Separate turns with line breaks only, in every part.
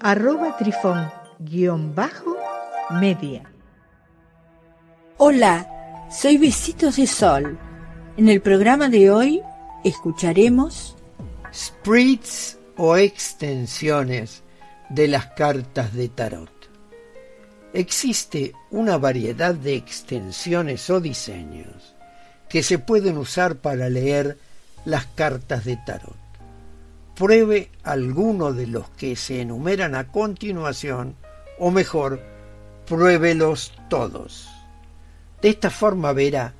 arroba trifón-media.
Hola, soy Besitos de Sol. En el programa de hoy escucharemos
spreads o extensiones de las cartas de tarot. Existe una variedad de extensiones o diseños que se pueden usar para leer las cartas de tarot. Pruebe alguno de los que se enumeran a continuación, o mejor, pruébelos todos. De esta forma verá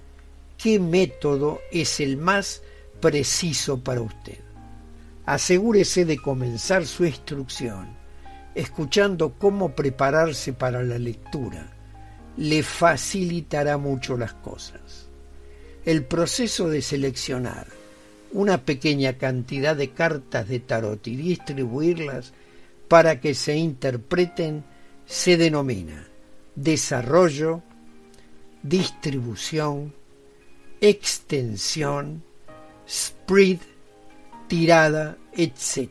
qué método es el más preciso para usted. Asegúrese de comenzar su instrucción escuchando cómo prepararse para la lectura. Le facilitará mucho las cosas. El proceso de seleccionar una pequeña cantidad de cartas de tarot y distribuirlas para que se interpreten se denomina desarrollo, distribución, extensión, spread, tirada, etc.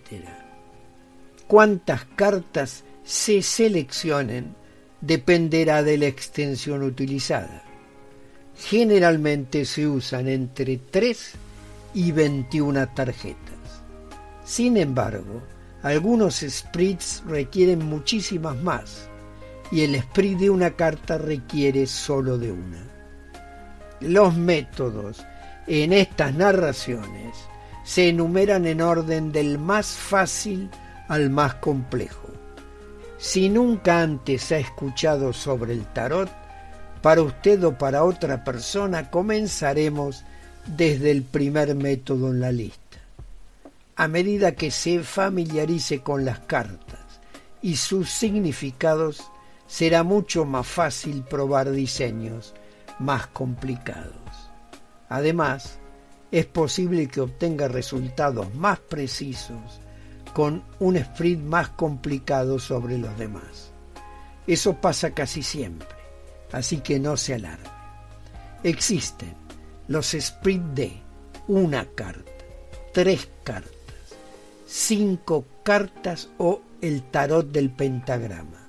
Cuántas cartas se seleccionen dependerá de la extensión utilizada. Generalmente se usan entre 3 y 21 tarjetas. Sin embargo, algunos spreads requieren muchísimas más y el spread de una carta requiere solo de una. Los métodos en estas narraciones se enumeran en orden del más fácil al más complejo. Si nunca antes ha escuchado sobre el tarot, para usted o para otra persona comenzaremos desde el primer método en la lista. A medida que se familiarice con las cartas y sus significados, será mucho más fácil probar diseños más complicados. Además, es posible que obtenga resultados más precisos con un spread más complicado sobre los demás. Eso pasa casi siempre, así que no se alarme. Existen los spread de una carta, tres cartas, cinco cartas o el tarot del pentagrama,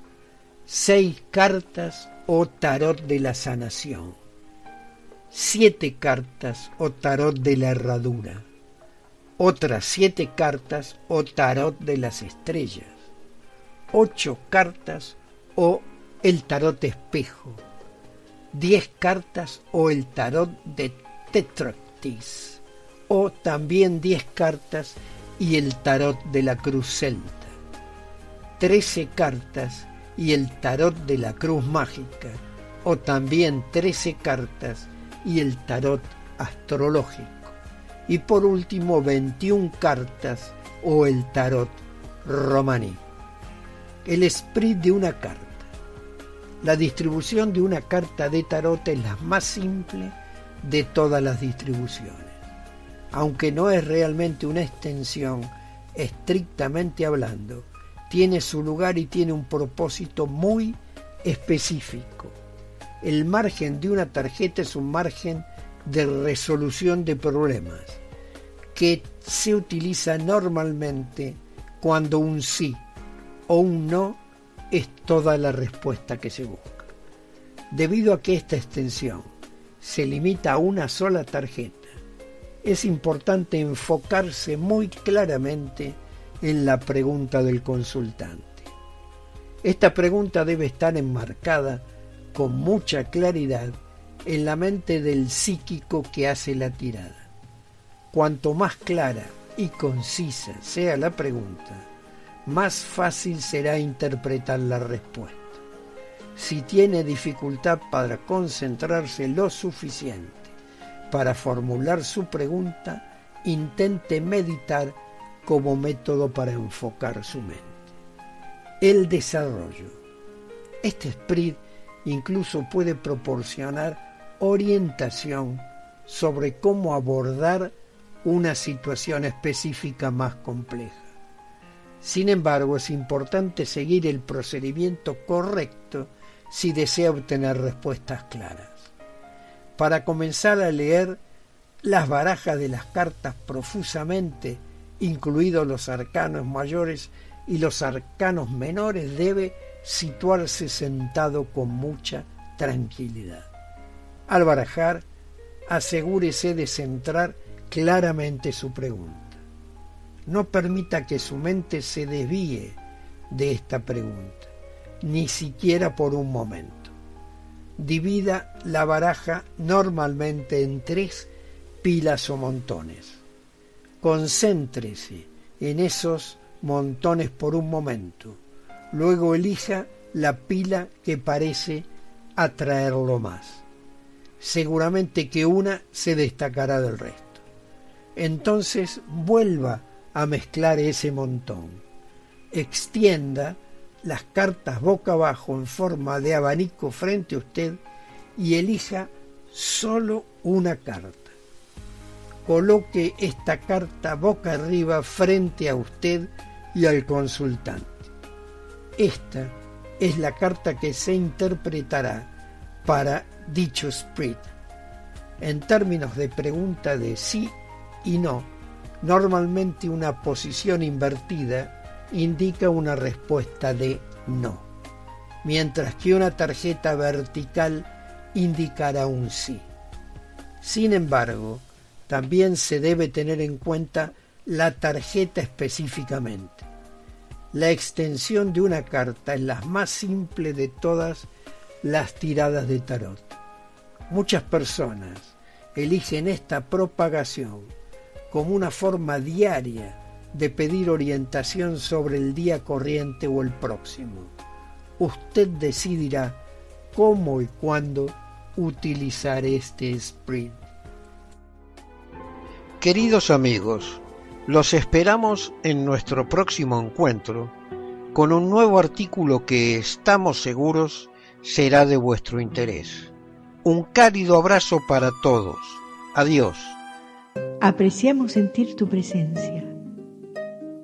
seis cartas o tarot de la sanación, siete cartas o tarot de la herradura, otras siete cartas o tarot de las estrellas, ocho cartas o el tarot espejo, diez cartas o el tarot de Tetractis, o también diez cartas y el tarot de la cruz celta, trece cartas y el tarot de la cruz mágica, o también trece cartas y el tarot astrológico y por último 21 cartas o el tarot romaní. El esprit de una carta. La distribución de una carta de tarot es la más simple de todas las distribuciones. Aunque no es realmente una extensión, estrictamente hablando, tiene su lugar y tiene un propósito muy específico. El margen de una tarjeta es un margen de resolución de problemas que se utiliza normalmente cuando un sí o un no es toda la respuesta que se busca. Debido a que esta extensión se limita a una sola tarjeta, es importante enfocarse muy claramente en la pregunta del consultante. Esta pregunta debe estar enmarcada con mucha claridad en la mente del psíquico que hace la tirada. Cuanto más clara y concisa sea la pregunta, más fácil será interpretar la respuesta. Si tiene dificultad para concentrarse lo suficiente para formular su pregunta, intente meditar como método para enfocar su mente. el desarrollo. Este sprint incluso puede proporcionar orientación sobre cómo abordar una situación específica más compleja. Sin embargo, es importante seguir el procedimiento correcto si desea obtener respuestas claras. Para comenzar a leer las barajas de las cartas profusamente, incluidos los arcanos mayores y los arcanos menores, debe situarse sentado con mucha tranquilidad. Al barajar, asegúrese de centrar claramente su pregunta. No permita que su mente se desvíe de esta pregunta, ni siquiera por un momento. Divida la baraja normalmente en tres pilas o montones. Concéntrese en esos montones por un momento. Luego elija la pila que parece atraerlo más seguramente que una se destacará del resto. Entonces vuelva a mezclar ese montón. Extienda las cartas boca abajo en forma de abanico frente a usted y elija solo una carta. Coloque esta carta boca arriba frente a usted y al consultante. Esta es la carta que se interpretará para dicho split. En términos de pregunta de sí y no, normalmente una posición invertida indica una respuesta de no, mientras que una tarjeta vertical indicará un sí. Sin embargo, también se debe tener en cuenta la tarjeta específicamente. La extensión de una carta es la más simple de todas las tiradas de tarot. Muchas personas eligen esta propagación como una forma diaria de pedir orientación sobre el día corriente o el próximo. Usted decidirá cómo y cuándo utilizar este sprint.
Queridos amigos, los esperamos en nuestro próximo encuentro con un nuevo artículo que estamos seguros será de vuestro interés. Un cálido abrazo para todos. Adiós.
Apreciamos sentir tu presencia.